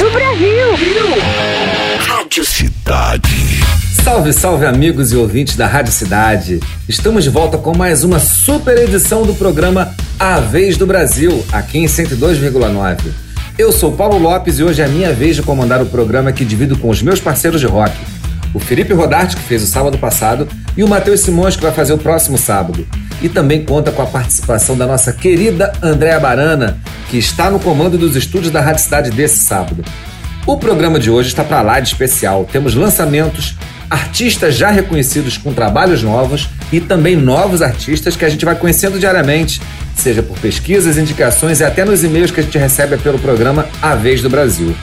do Brasil. Rádio Cidade. Salve, salve amigos e ouvintes da Rádio Cidade. Estamos de volta com mais uma super edição do programa A Vez do Brasil, aqui em 102,9. Eu sou Paulo Lopes e hoje é a minha vez de comandar o programa que divido com os meus parceiros de rock. O Felipe Rodarte, que fez o sábado passado, e o Matheus Simões, que vai fazer o próximo sábado. E também conta com a participação da nossa querida Andréa Barana, que está no comando dos estúdios da Rádio Cidade desse sábado. O programa de hoje está para lá de especial. Temos lançamentos, artistas já reconhecidos com trabalhos novos e também novos artistas que a gente vai conhecendo diariamente, seja por pesquisas, indicações e até nos e-mails que a gente recebe pelo programa A Vez do Brasil.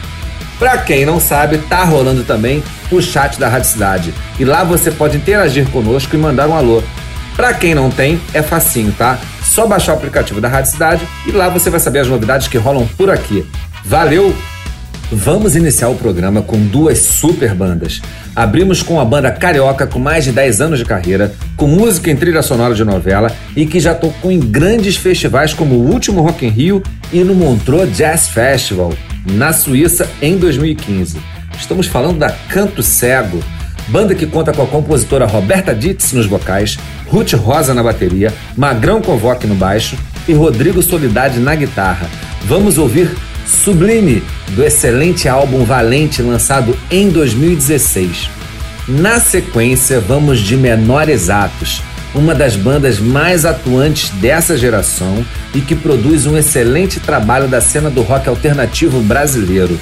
Para quem não sabe, tá rolando também o chat da Rádio Cidade e lá você pode interagir conosco e mandar um alô. Para quem não tem, é facinho, tá? Só baixar o aplicativo da Rádio Cidade e lá você vai saber as novidades que rolam por aqui. Valeu! Vamos iniciar o programa com duas super bandas. Abrimos com a banda carioca com mais de 10 anos de carreira, com música em trilha sonora de novela e que já tocou em grandes festivais como o último Rock in Rio e no Montreux Jazz Festival, na Suíça, em 2015. Estamos falando da Canto Cego, banda que conta com a compositora Roberta Dietz nos vocais, Ruth Rosa na bateria, Magrão Convoque no baixo e Rodrigo Solidade na guitarra. Vamos ouvir Sublime, do excelente álbum Valente lançado em 2016. Na sequência, vamos de Menores Atos, uma das bandas mais atuantes dessa geração e que produz um excelente trabalho da cena do rock alternativo brasileiro.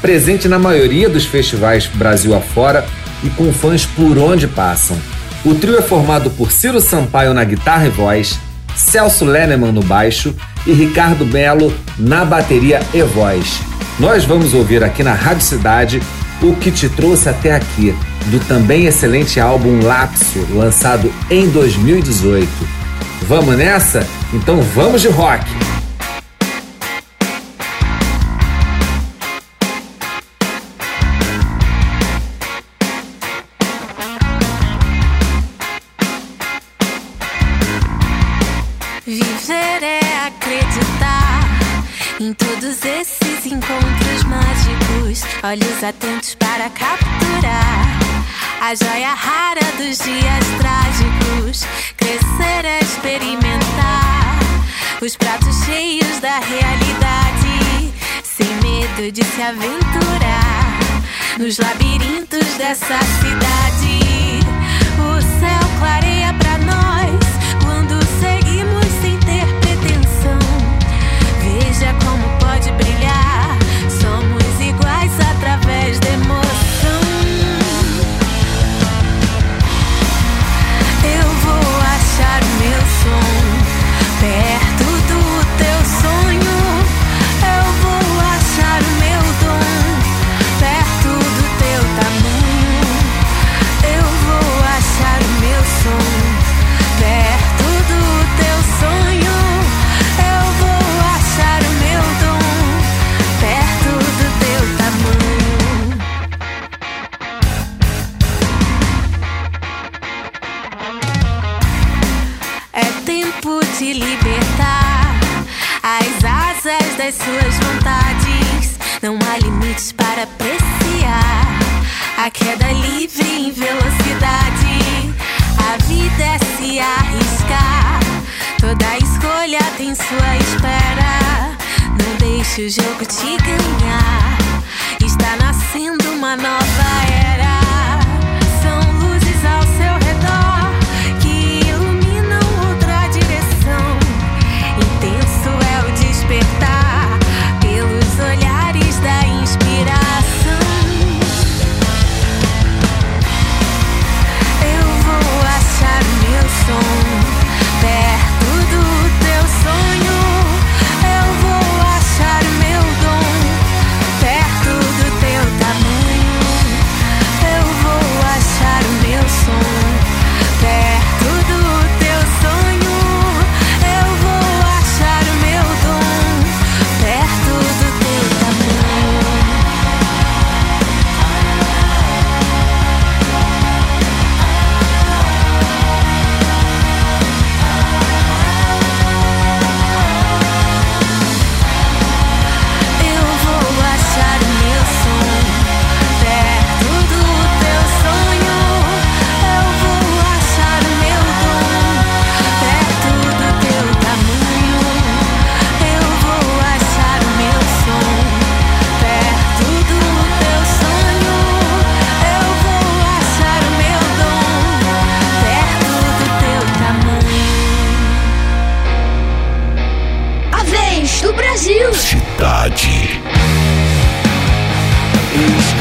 Presente na maioria dos festivais Brasil afora e com fãs por onde passam. O trio é formado por Ciro Sampaio na guitarra e voz, Celso Lenneman no baixo e Ricardo Belo na bateria e voz. Nós vamos ouvir aqui na Rádio Cidade o que te trouxe até aqui, do também excelente álbum Lapso, lançado em 2018. Vamos nessa? Então vamos de rock! Olhos atentos para capturar a joia rara dos dias trágicos. Crescer é experimentar os pratos cheios da realidade, sem medo de se aventurar nos labirintos dessa cidade. O céu clareia pra nós quando seguimos libertar as asas das suas vontades. Não há limites para apreciar a queda livre em velocidade. A vida é se arriscar. Toda escolha tem sua espera. Não deixe o jogo te ganhar. Está nascendo uma nova era.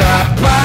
stop by.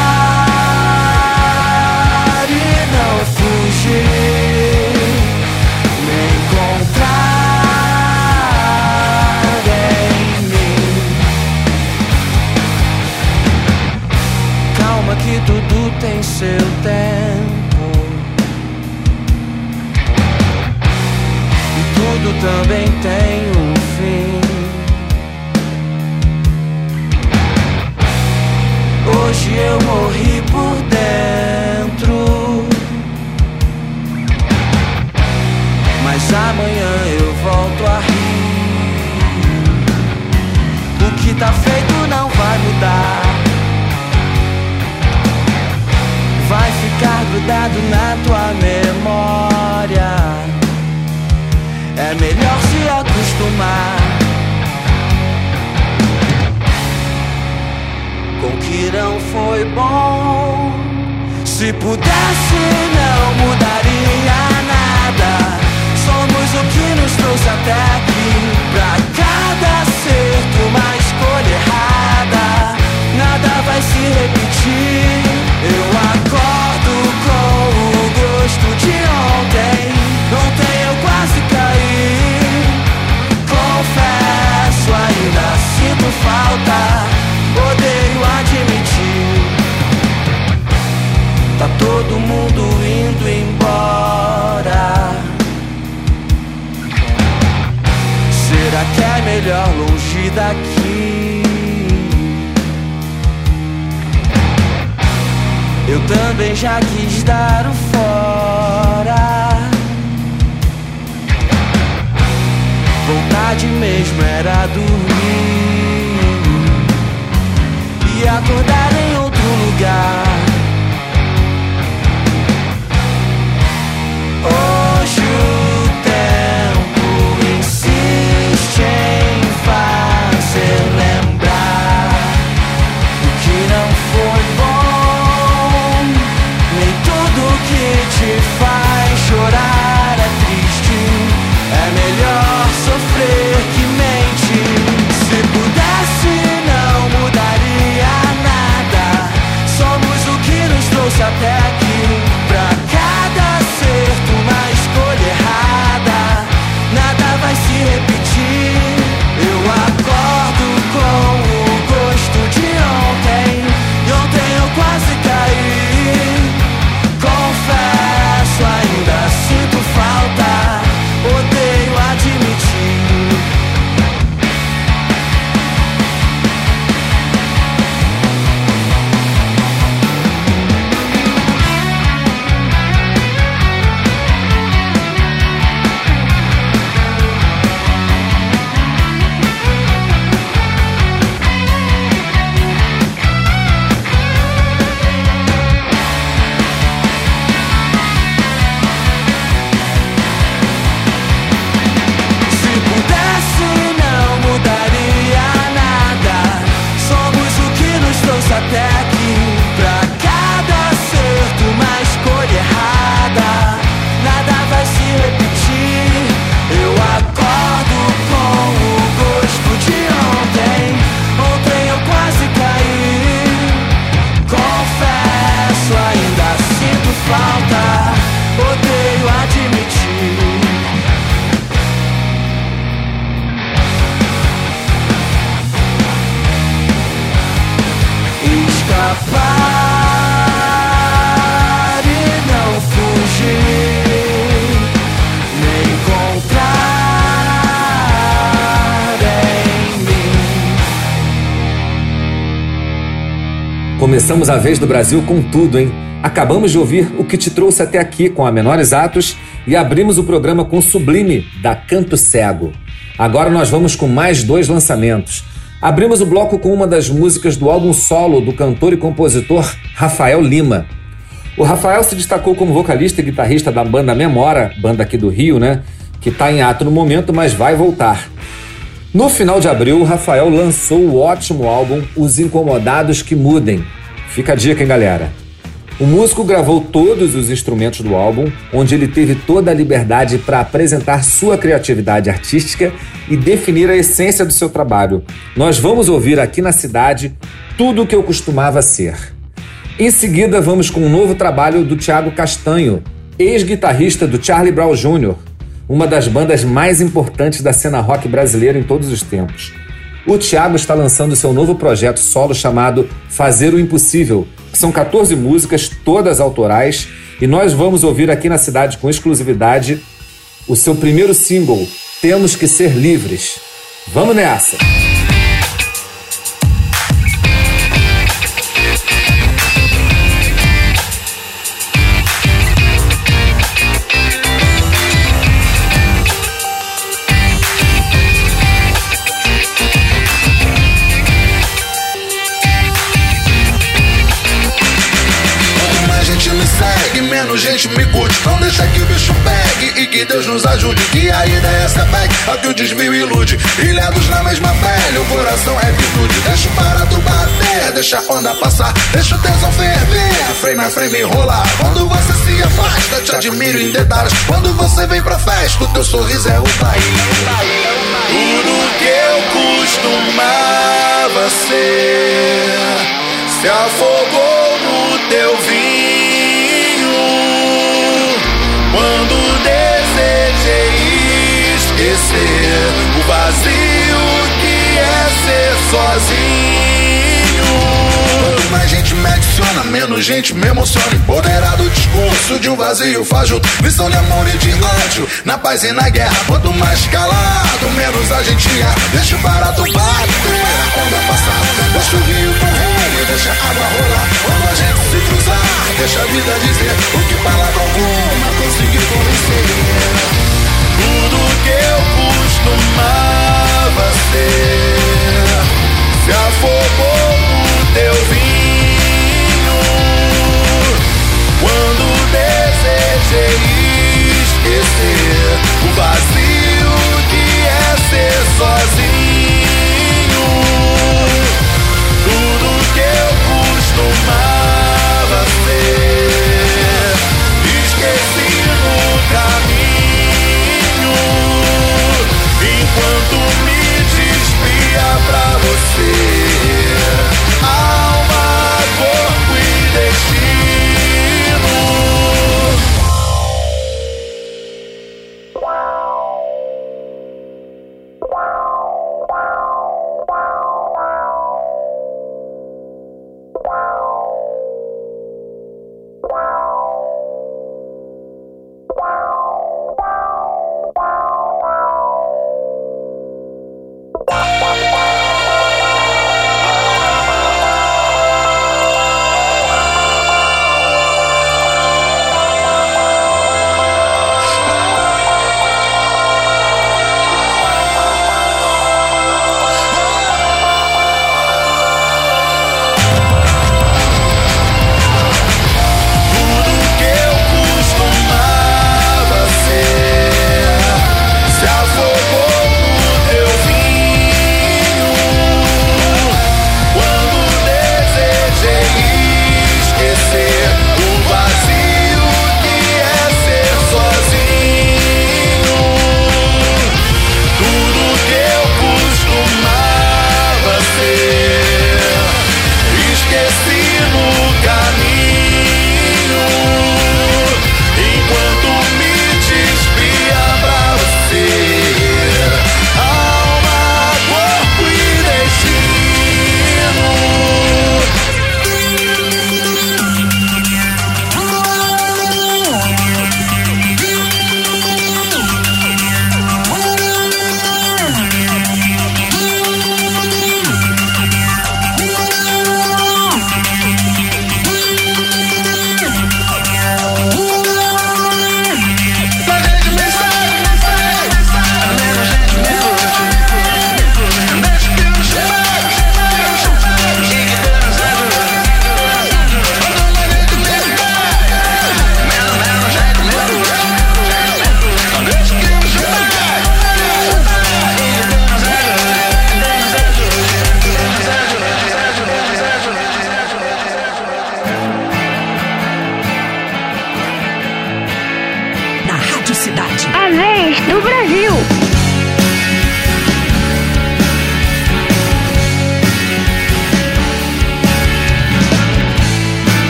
vontade mesmo era dormir e acordar em outro lugar. shut that Começamos a vez do Brasil com tudo, hein? Acabamos de ouvir o que te trouxe até aqui com a Menores Atos e abrimos o programa com Sublime, da Canto Cego. Agora nós vamos com mais dois lançamentos. Abrimos o bloco com uma das músicas do álbum solo do cantor e compositor Rafael Lima. O Rafael se destacou como vocalista e guitarrista da banda Memora, banda aqui do Rio, né? Que está em ato no momento, mas vai voltar. No final de abril, o Rafael lançou o ótimo álbum Os Incomodados que Mudem, Fica a dica, hein, galera? O músico gravou todos os instrumentos do álbum, onde ele teve toda a liberdade para apresentar sua criatividade artística e definir a essência do seu trabalho. Nós vamos ouvir aqui na cidade tudo o que eu costumava ser. Em seguida, vamos com um novo trabalho do Thiago Castanho, ex-guitarrista do Charlie Brown Jr., uma das bandas mais importantes da cena rock brasileira em todos os tempos. O Thiago está lançando seu novo projeto solo chamado Fazer o Impossível, são 14 músicas, todas autorais, e nós vamos ouvir aqui na cidade com exclusividade o seu primeiro single, Temos que Ser Livres. Vamos nessa! Que Deus nos ajude. Que a ideia é essa pegue, a que o desvio ilude. Ilhados na mesma pele, o coração é virtude. Deixa o barato bater, deixa a onda passar. Deixa o tesão ferver, frame a frame rolar. Quando você se afasta, te admiro em detalhes. Quando você vem pra festa, o teu sorriso é o país. Tudo que eu costumava ser se afogou no teu vinho. Esquecer o vazio que é ser sozinho. Quanto mais gente me adiciona, menos gente me emociona. Empoderado discurso de um vazio fajuto. Lição de amor e de ódio, na paz e na guerra. Quanto mais calado, menos a gente erra. Deixa o barato bater, a onda passar. Deixa o rio correr, deixa a água rolar. Quando a gente se cruzar, deixa a vida dizer o que palavra alguma conseguir convencer. Tudo que eu costumava ser se afogou no teu vinho. Quando desejei esquecer o vazio que é ser sozinho.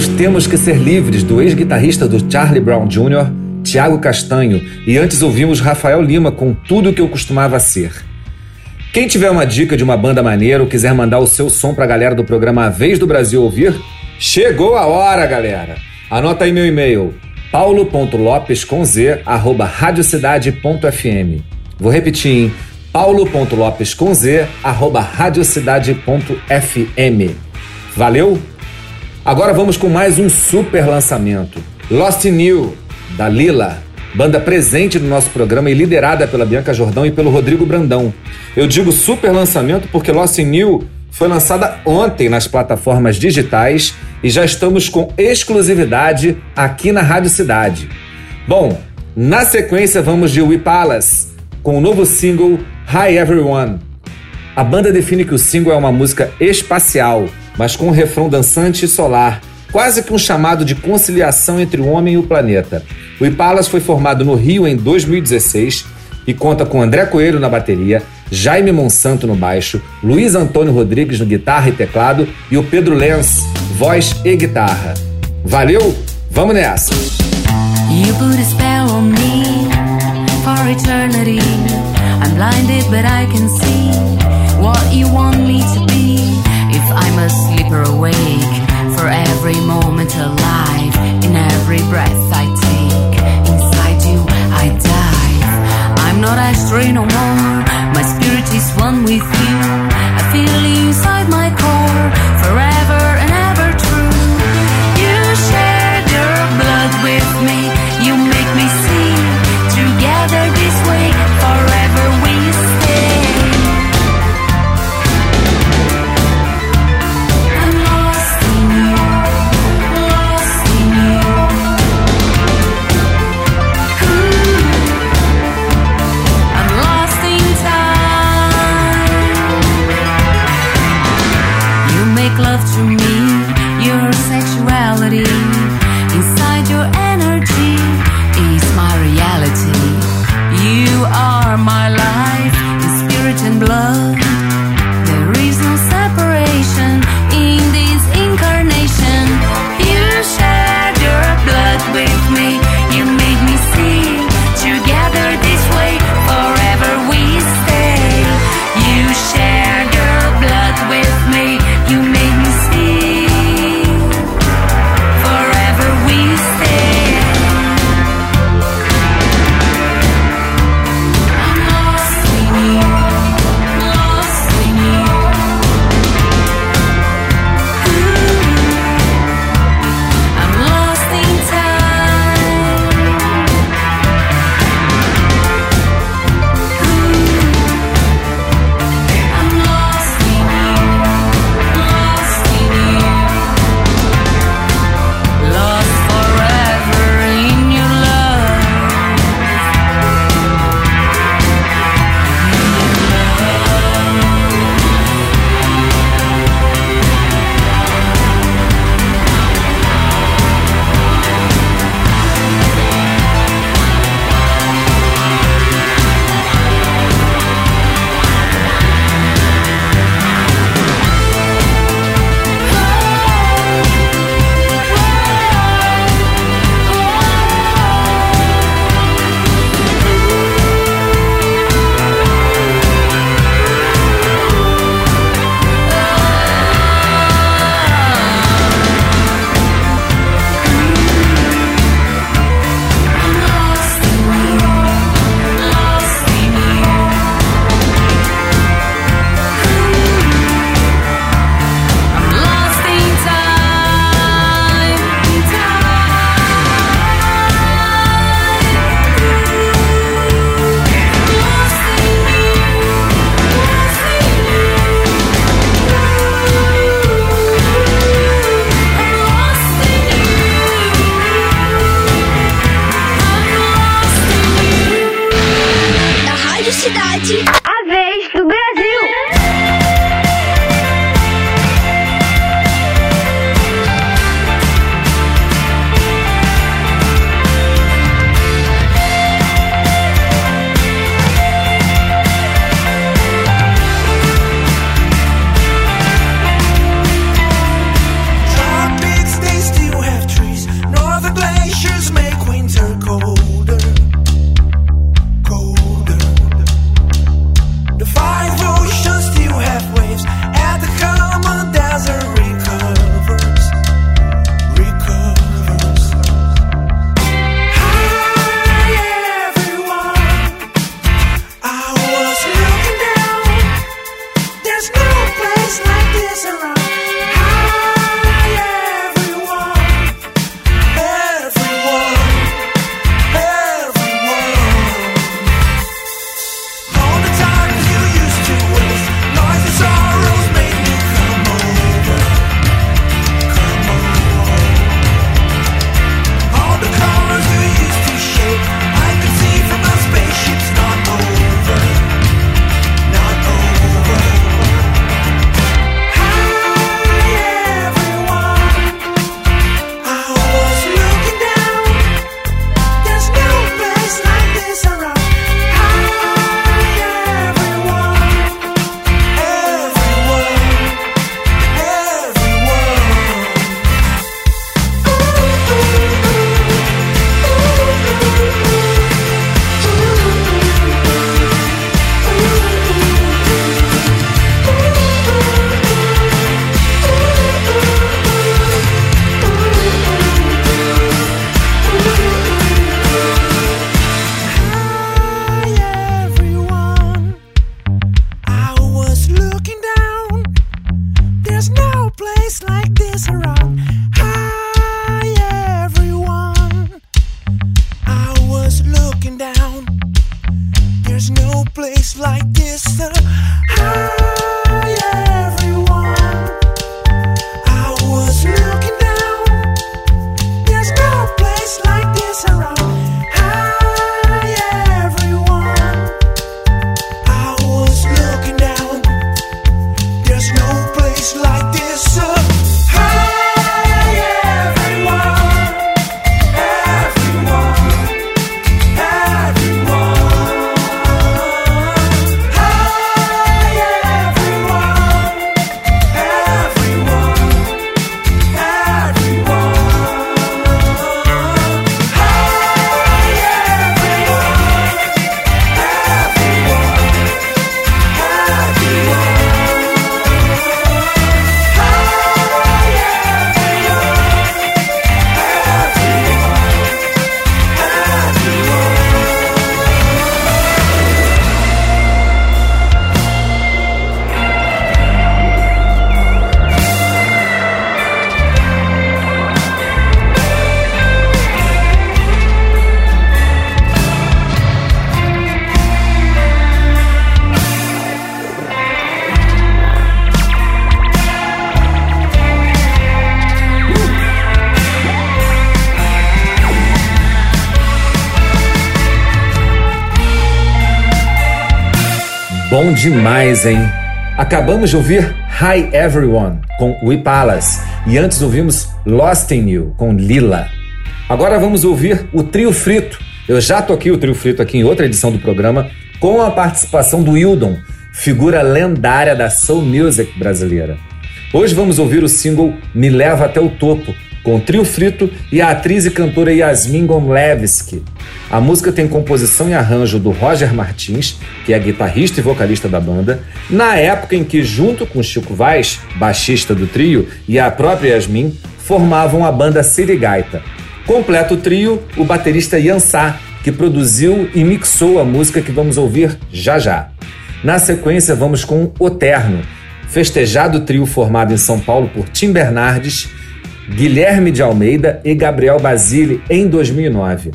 Ouvimos Temos que Ser Livres, do ex-guitarrista do Charlie Brown Jr., Tiago Castanho, e antes ouvimos Rafael Lima com Tudo Que Eu Costumava Ser. Quem tiver uma dica de uma banda maneira ou quiser mandar o seu som pra galera do programa A Vez do Brasil ouvir, chegou a hora, galera! Anota aí meu e-mail, paulo.lopes com z, radiocidade.fm. Vou repetir, hein? paulo.lopes com z, radiocidade.fm. Valeu? Agora vamos com mais um super lançamento. Lost You, da Lila, banda presente no nosso programa e liderada pela Bianca Jordão e pelo Rodrigo Brandão. Eu digo super lançamento porque Lost You foi lançada ontem nas plataformas digitais e já estamos com exclusividade aqui na Rádio Cidade. Bom, na sequência vamos de We Palace com o novo single Hi Everyone. A banda define que o single é uma música espacial, mas com um refrão dançante e solar, quase que um chamado de conciliação entre o homem e o planeta. O Ipalas foi formado no Rio em 2016 e conta com André Coelho na bateria, Jaime Monsanto no baixo, Luiz Antônio Rodrigues no guitarra e teclado e o Pedro Lenz, voz e guitarra. Valeu? Vamos nessa! You put a spell on me for eternity. I'm blinded, but I can see what you want me to be. A or awake, for every moment alive, in every breath I take, inside you I dive. I'm not astray no more, my spirit is one with you. I feel you inside my core, forever. place like this around. Bom demais, hein? Acabamos de ouvir Hi Everyone com We Palace e antes ouvimos Lost in You com Lila. Agora vamos ouvir o Trio Frito. Eu já toquei o Trio Frito aqui em outra edição do programa com a participação do Hildon, figura lendária da soul music brasileira. Hoje vamos ouvir o single Me Leva Até o Topo, com o Trio Frito e a atriz e cantora Yasmin Gonlevski. A música tem composição e arranjo do Roger Martins, que é guitarrista e vocalista da banda, na época em que, junto com Chico Vaz, baixista do trio, e a própria Yasmin, formavam a banda Sirigaita. Completa o trio o baterista Yansá, que produziu e mixou a música que vamos ouvir já já. Na sequência, vamos com O Terno, festejado trio formado em São Paulo por Tim Bernardes, Guilherme de Almeida e Gabriel Basile em 2009.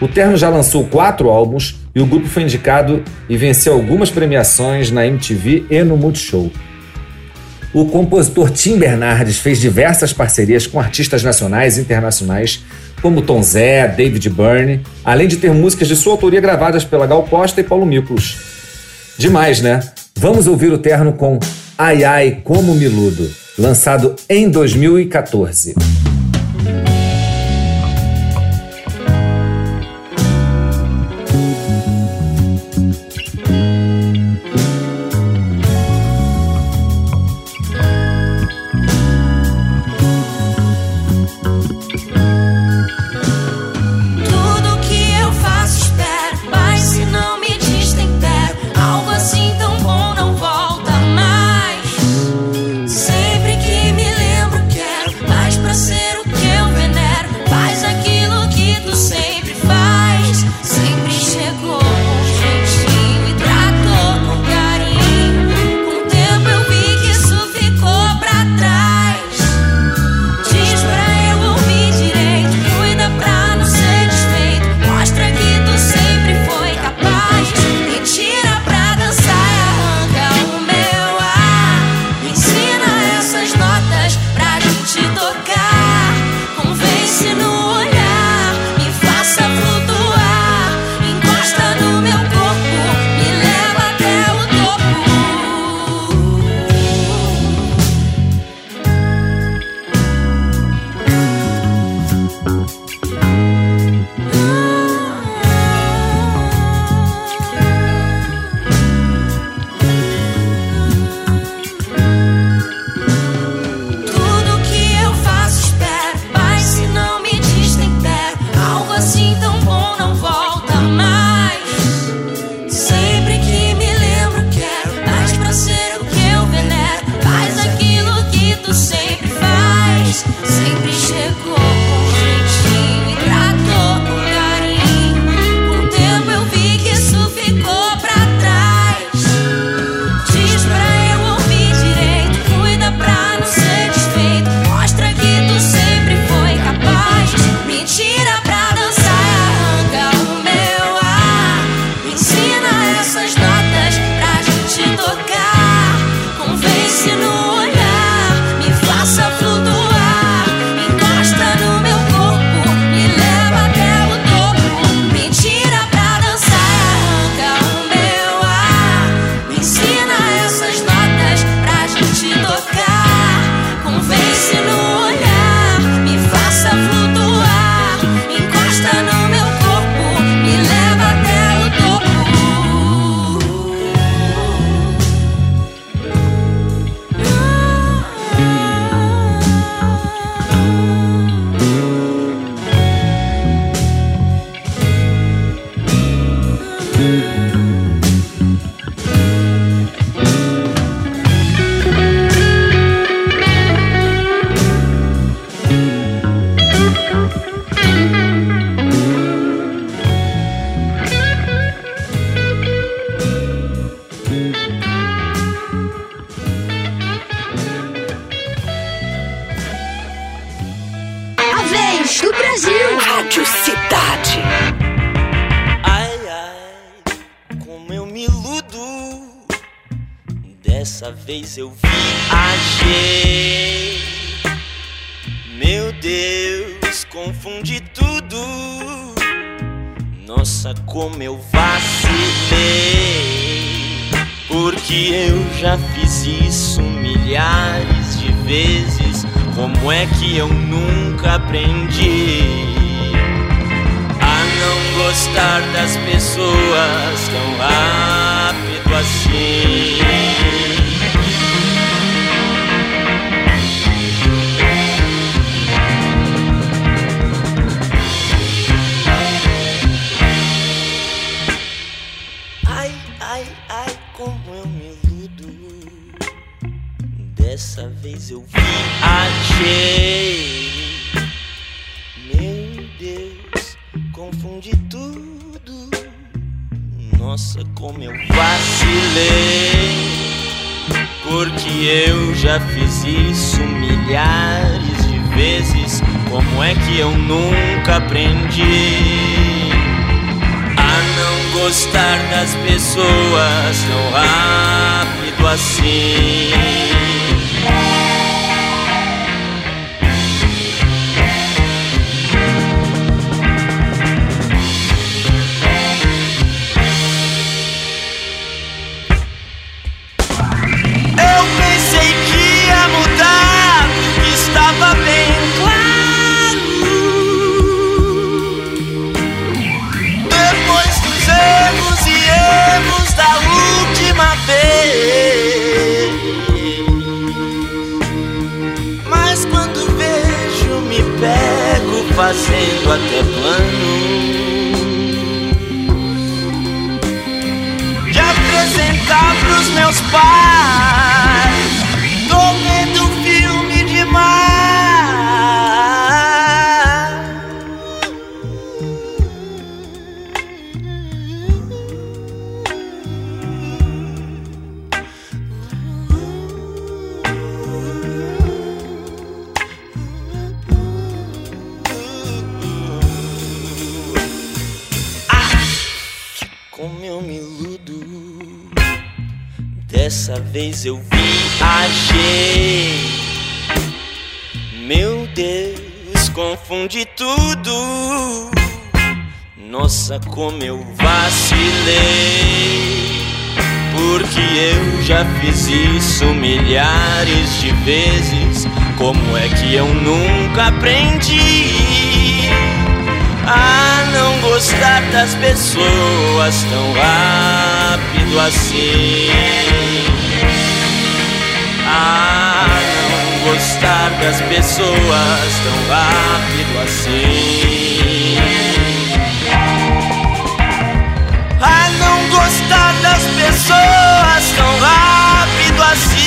O Terno já lançou quatro álbuns e o grupo foi indicado e venceu algumas premiações na MTV e no Multishow. O compositor Tim Bernardes fez diversas parcerias com artistas nacionais e internacionais, como Tom Zé, David Byrne, além de ter músicas de sua autoria gravadas pela Gal Costa e Paulo Miklos. Demais, né? Vamos ouvir o Terno com Ai Ai Como Miludo, lançado em 2014. Como eu vacilei. Porque eu já fiz isso milhares de vezes. Como é que eu nunca aprendi a não gostar das pessoas tão rápido assim? Vacilei. Porque eu já fiz isso milhares de vezes. Como é que eu nunca aprendi? a não gostar das pessoas tão rápido assim. Fazendo até plano. De apresentar pros meus pais. Vez eu viajei. Meu Deus, confundi tudo. Nossa, como eu vacilei. Porque eu já fiz isso milhares de vezes. Como é que eu nunca aprendi? a não gostar das pessoas tão rápido assim. A não gostar das pessoas tão rápido assim. A não gostar das pessoas tão rápido assim.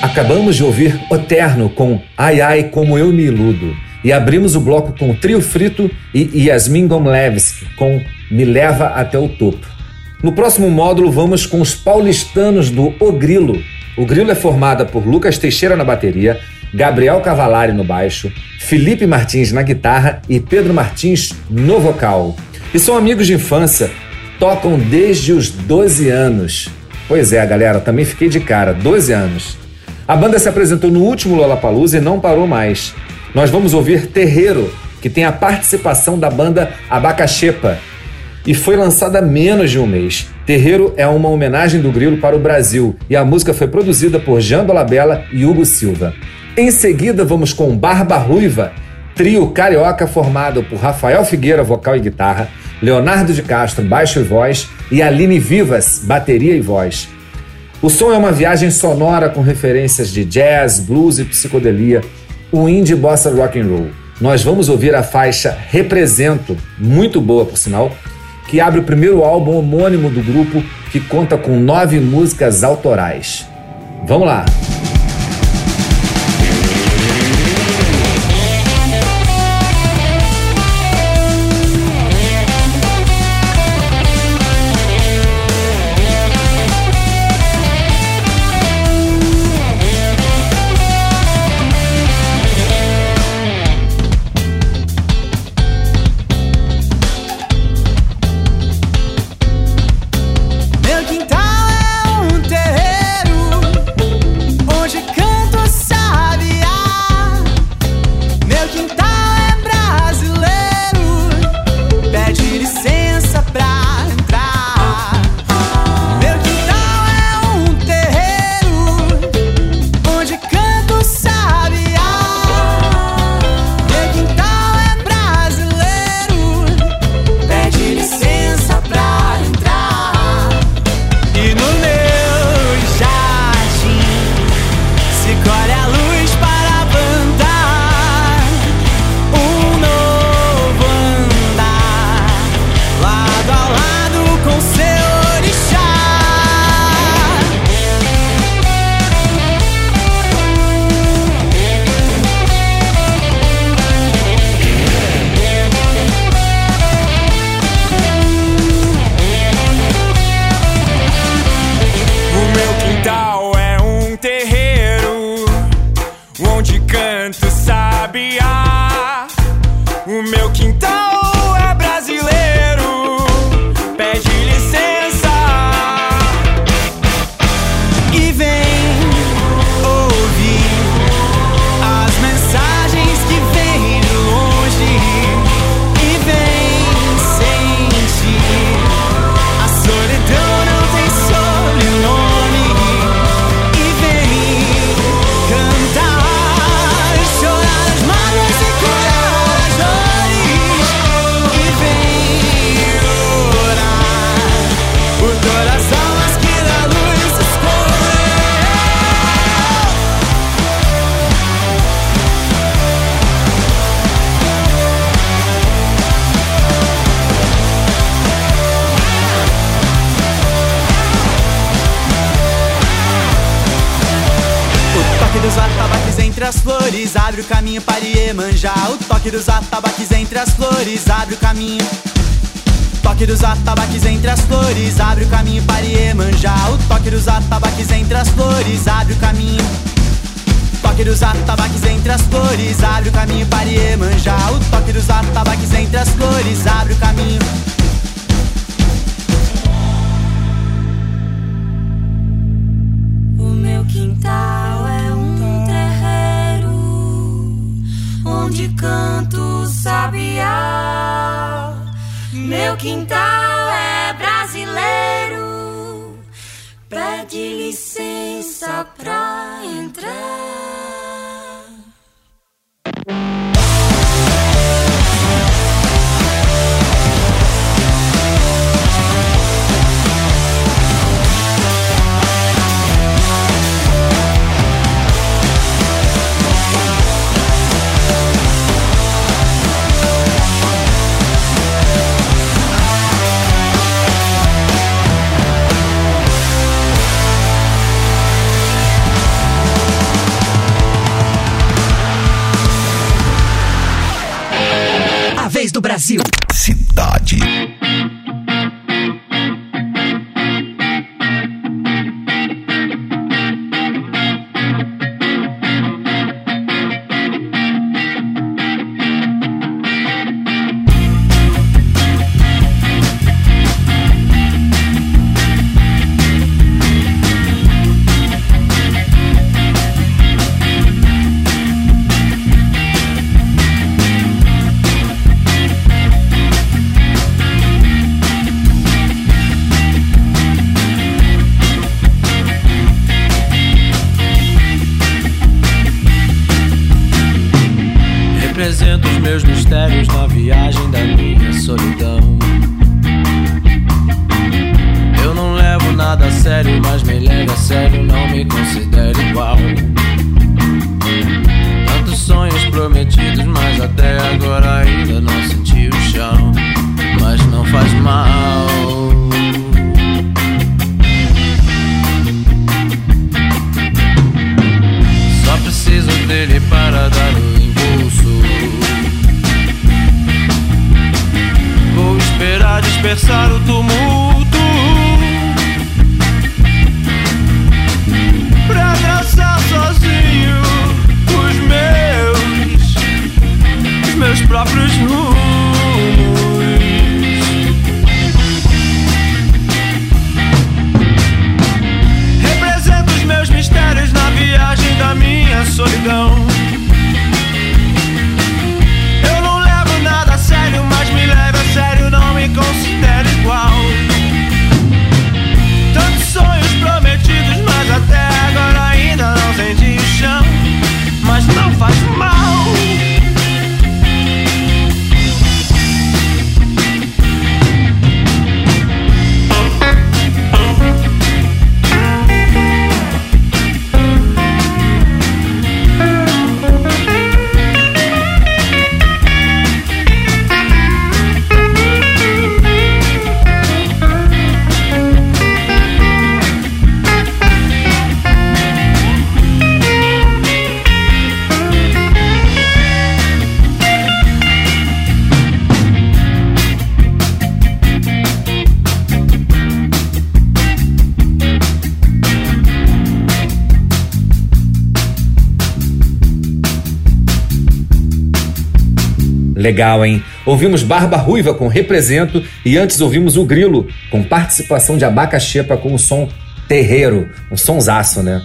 Acabamos de ouvir O Terno com Ai Ai Como Eu Me Iludo. E abrimos o bloco com Trio Frito e Yasmin Gomlevski com Me Leva Até o Topo. No próximo módulo vamos com os paulistanos do O Grilo. O Grilo é formada por Lucas Teixeira na bateria, Gabriel Cavalari no baixo, Felipe Martins na guitarra e Pedro Martins no vocal. E são amigos de infância, tocam desde os 12 anos. Pois é, galera, também fiquei de cara, 12 anos. A banda se apresentou no último Lollapalooza e não parou mais. Nós vamos ouvir Terreiro, que tem a participação da banda Abacaxepa, e foi lançada há menos de um mês. Terreiro é uma homenagem do Grilo para o Brasil e a música foi produzida por Jean Dolabella e Hugo Silva. Em seguida, vamos com Barba Ruiva, trio carioca formado por Rafael Figueira, vocal e guitarra, Leonardo de Castro, baixo e voz, e Aline Vivas, bateria e voz. O som é uma viagem sonora com referências de jazz, blues e psicodelia, o indie bossa rock and roll. Nós vamos ouvir a faixa Represento, muito boa por sinal, que abre o primeiro álbum homônimo do grupo, que conta com nove músicas autorais. Vamos lá! Flores abre o caminho para Iemanjá. O toque dos atabaques entre as flores abre o caminho. Toque dos atabaques entre as flores abre o caminho para Iemanjá. O toque dos atabaques entre as flores abre o caminho. Toque dos atabaques entre as flores abre o caminho para Iemanjá. O toque dos atabaques entre as flores abre o caminho. O meu quintal onde canto o sabiá. Meu quintal é brasileiro, pede licença pra entrar. Do Brasil. Cidade. Legal, hein? Ouvimos Barba Ruiva com Represento e antes ouvimos o Grilo com participação de Abacaxepa com o som Terreiro, um sonsaço, né?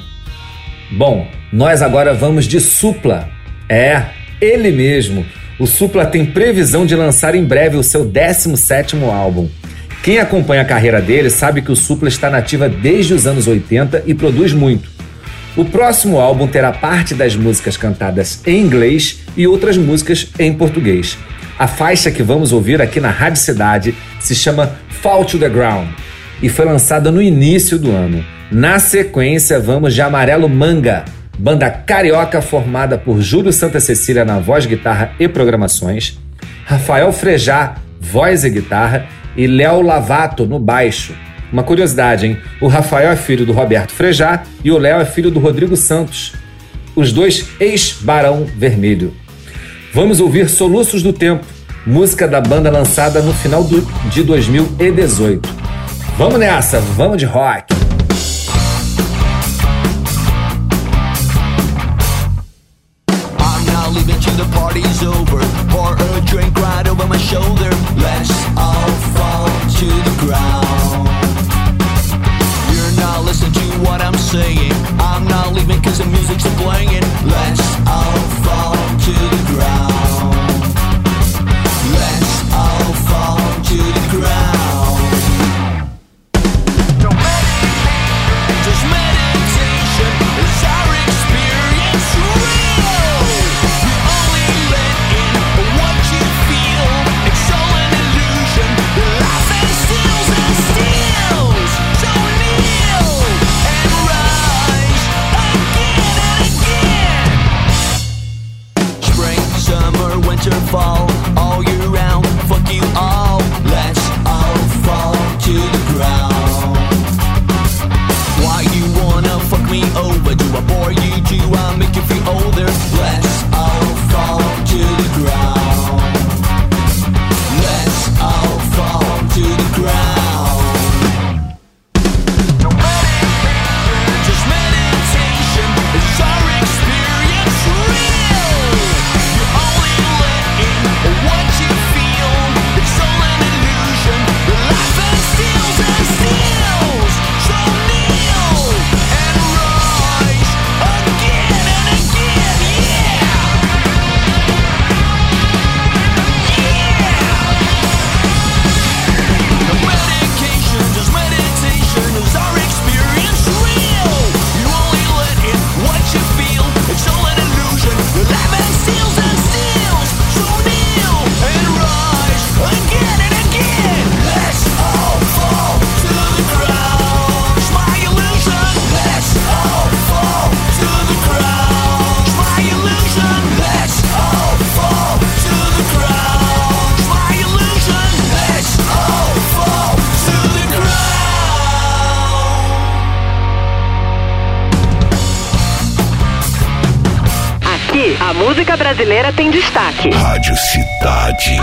Bom, nós agora vamos de Supla. É, ele mesmo. O Supla tem previsão de lançar em breve o seu 17º álbum. Quem acompanha a carreira dele sabe que o Supla está nativa desde os anos 80 e produz muito. O próximo álbum terá parte das músicas cantadas em inglês e outras músicas em português. A faixa que vamos ouvir aqui na Rádio Cidade se chama Fall to the Ground e foi lançada no início do ano. Na sequência, vamos de Amarelo Manga, banda carioca formada por Júlio Santa Cecília na voz, guitarra e programações, Rafael Frejá, voz e guitarra, e Léo Lavato no baixo. Uma curiosidade, hein? O Rafael é filho do Roberto Frejá e o Léo é filho do Rodrigo Santos, os dois ex-Barão Vermelho. Vamos ouvir Soluços do Tempo, música da banda lançada no final do, de 2018. Vamos nessa, vamos de rock! Drink right over my shoulder. Let's all fall to the ground. Cause the music's playing. Let's all fall to the ground. Brasileira tem destaque. Rádio Cidade.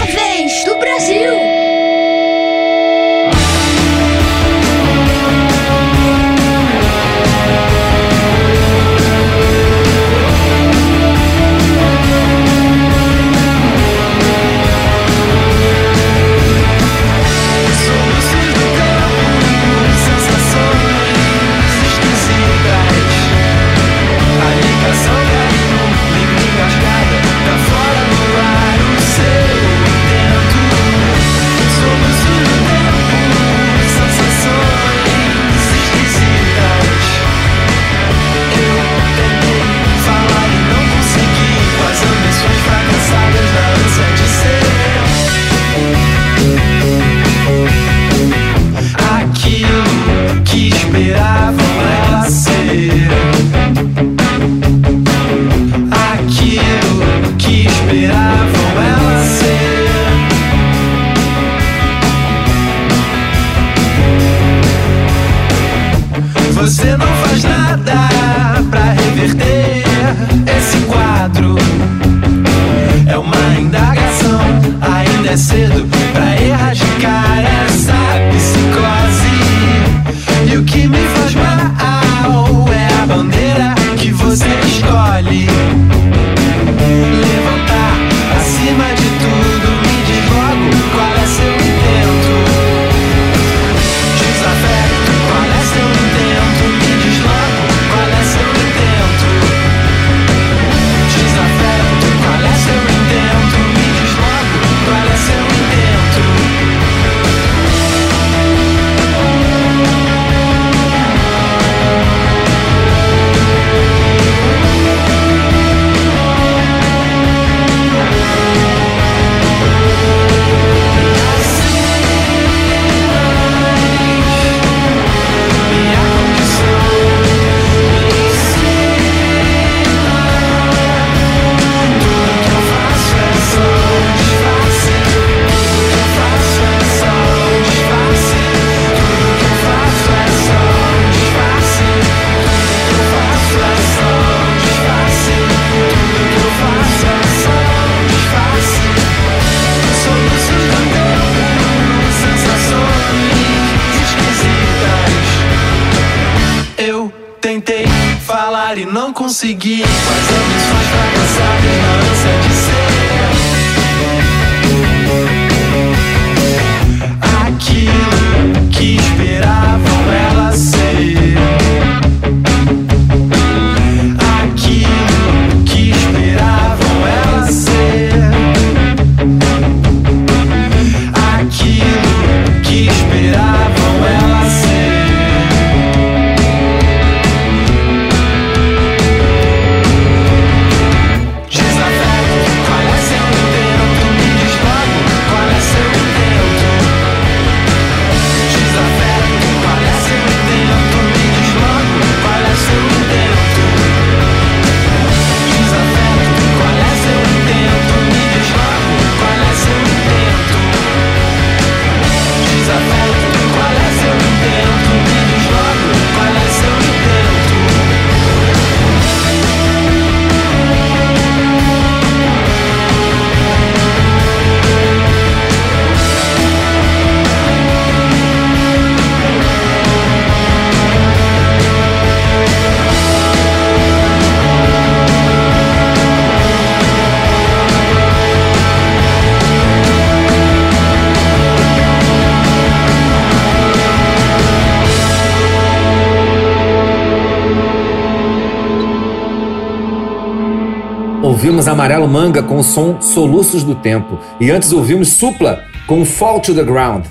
Manga com o som Soluços do Tempo. E antes ouvimos Supla com Fall to the Ground.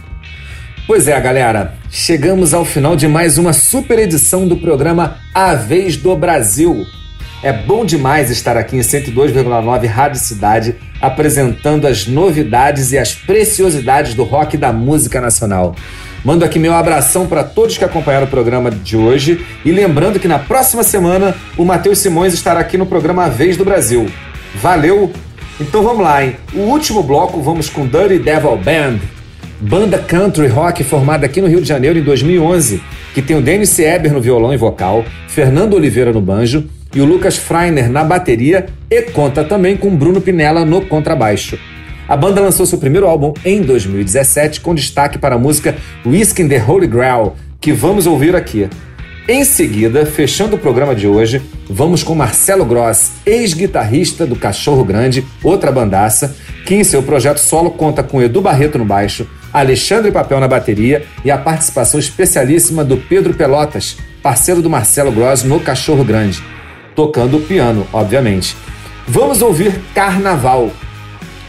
Pois é, galera, chegamos ao final de mais uma super edição do programa A Vez do Brasil. É bom demais estar aqui em 102,9 Rádio Cidade apresentando as novidades e as preciosidades do rock e da música nacional. Mando aqui meu abração para todos que acompanharam o programa de hoje e lembrando que na próxima semana o Matheus Simões estará aqui no programa A Vez do Brasil. Valeu? Então vamos lá, hein? O último bloco vamos com Dirty Devil Band, banda country rock formada aqui no Rio de Janeiro em 2011, que tem o Dennis Eber no violão e vocal, Fernando Oliveira no banjo e o Lucas Freiner na bateria e conta também com Bruno Pinella no contrabaixo. A banda lançou seu primeiro álbum em 2017 com destaque para a música Whiskey in the Holy Grail, que vamos ouvir aqui. Em seguida, fechando o programa de hoje, vamos com Marcelo Gross, ex-guitarrista do Cachorro Grande, outra bandaça, que em seu projeto solo conta com Edu Barreto no baixo, Alexandre Papel na bateria e a participação especialíssima do Pedro Pelotas, parceiro do Marcelo Gross no Cachorro Grande, tocando o piano, obviamente. Vamos ouvir Carnaval,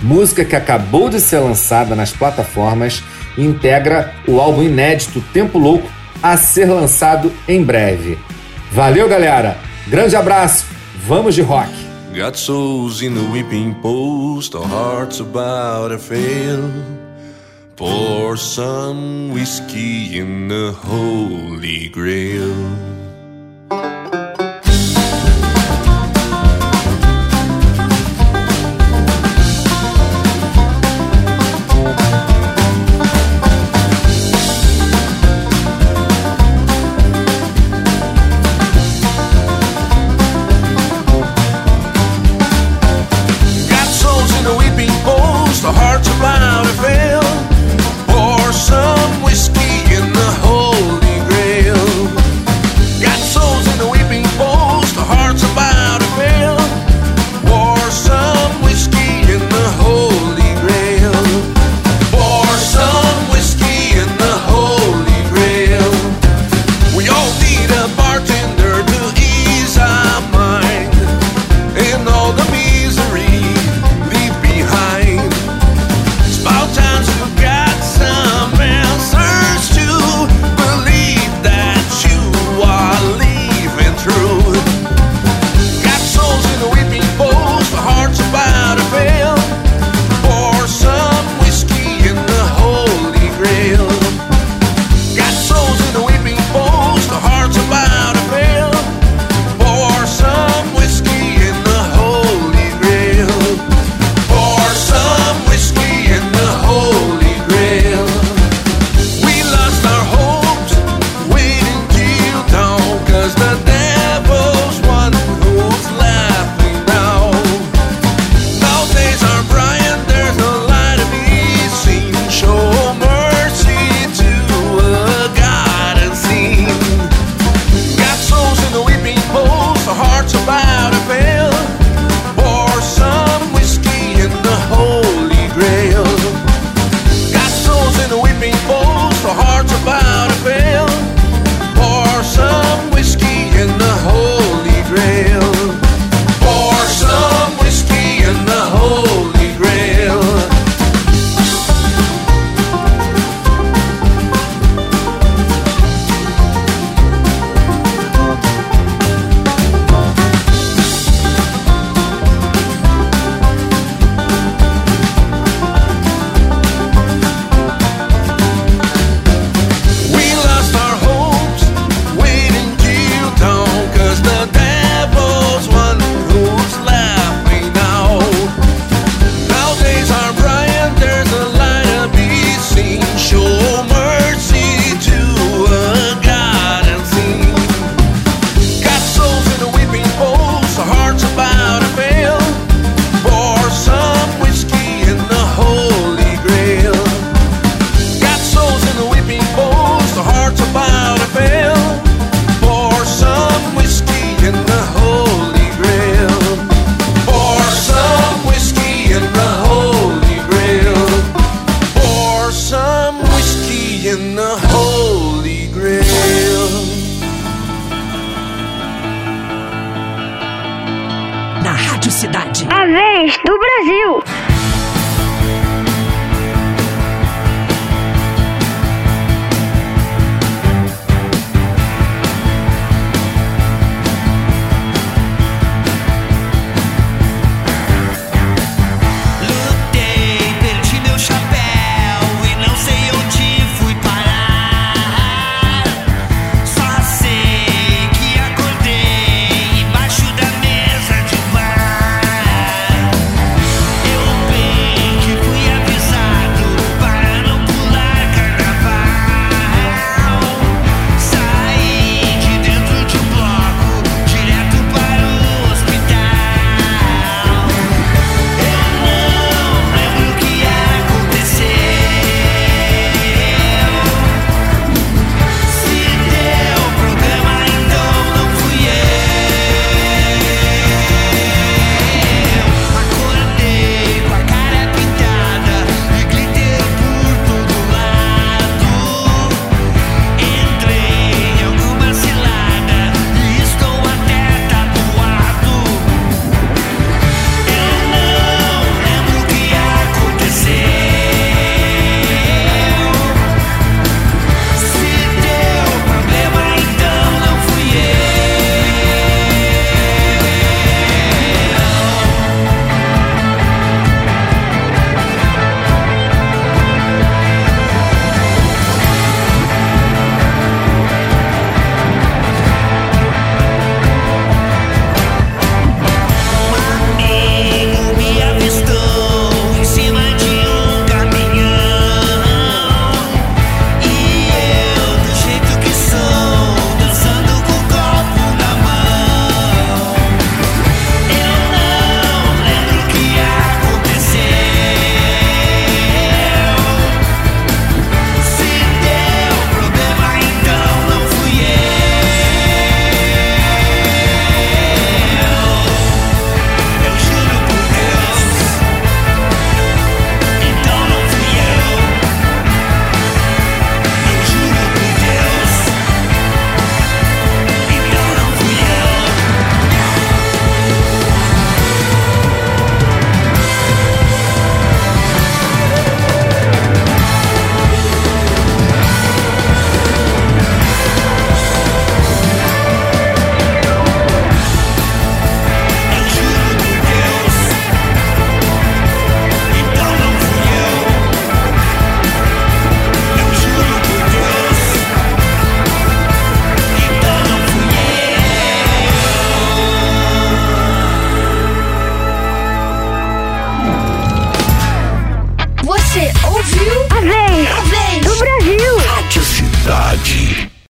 música que acabou de ser lançada nas plataformas e integra o álbum inédito Tempo Louco a ser lançado em breve. Valeu, galera! Grande abraço! Vamos de rock! Got souls in the post, our hearts about fail. Pour some whiskey in the holy grail.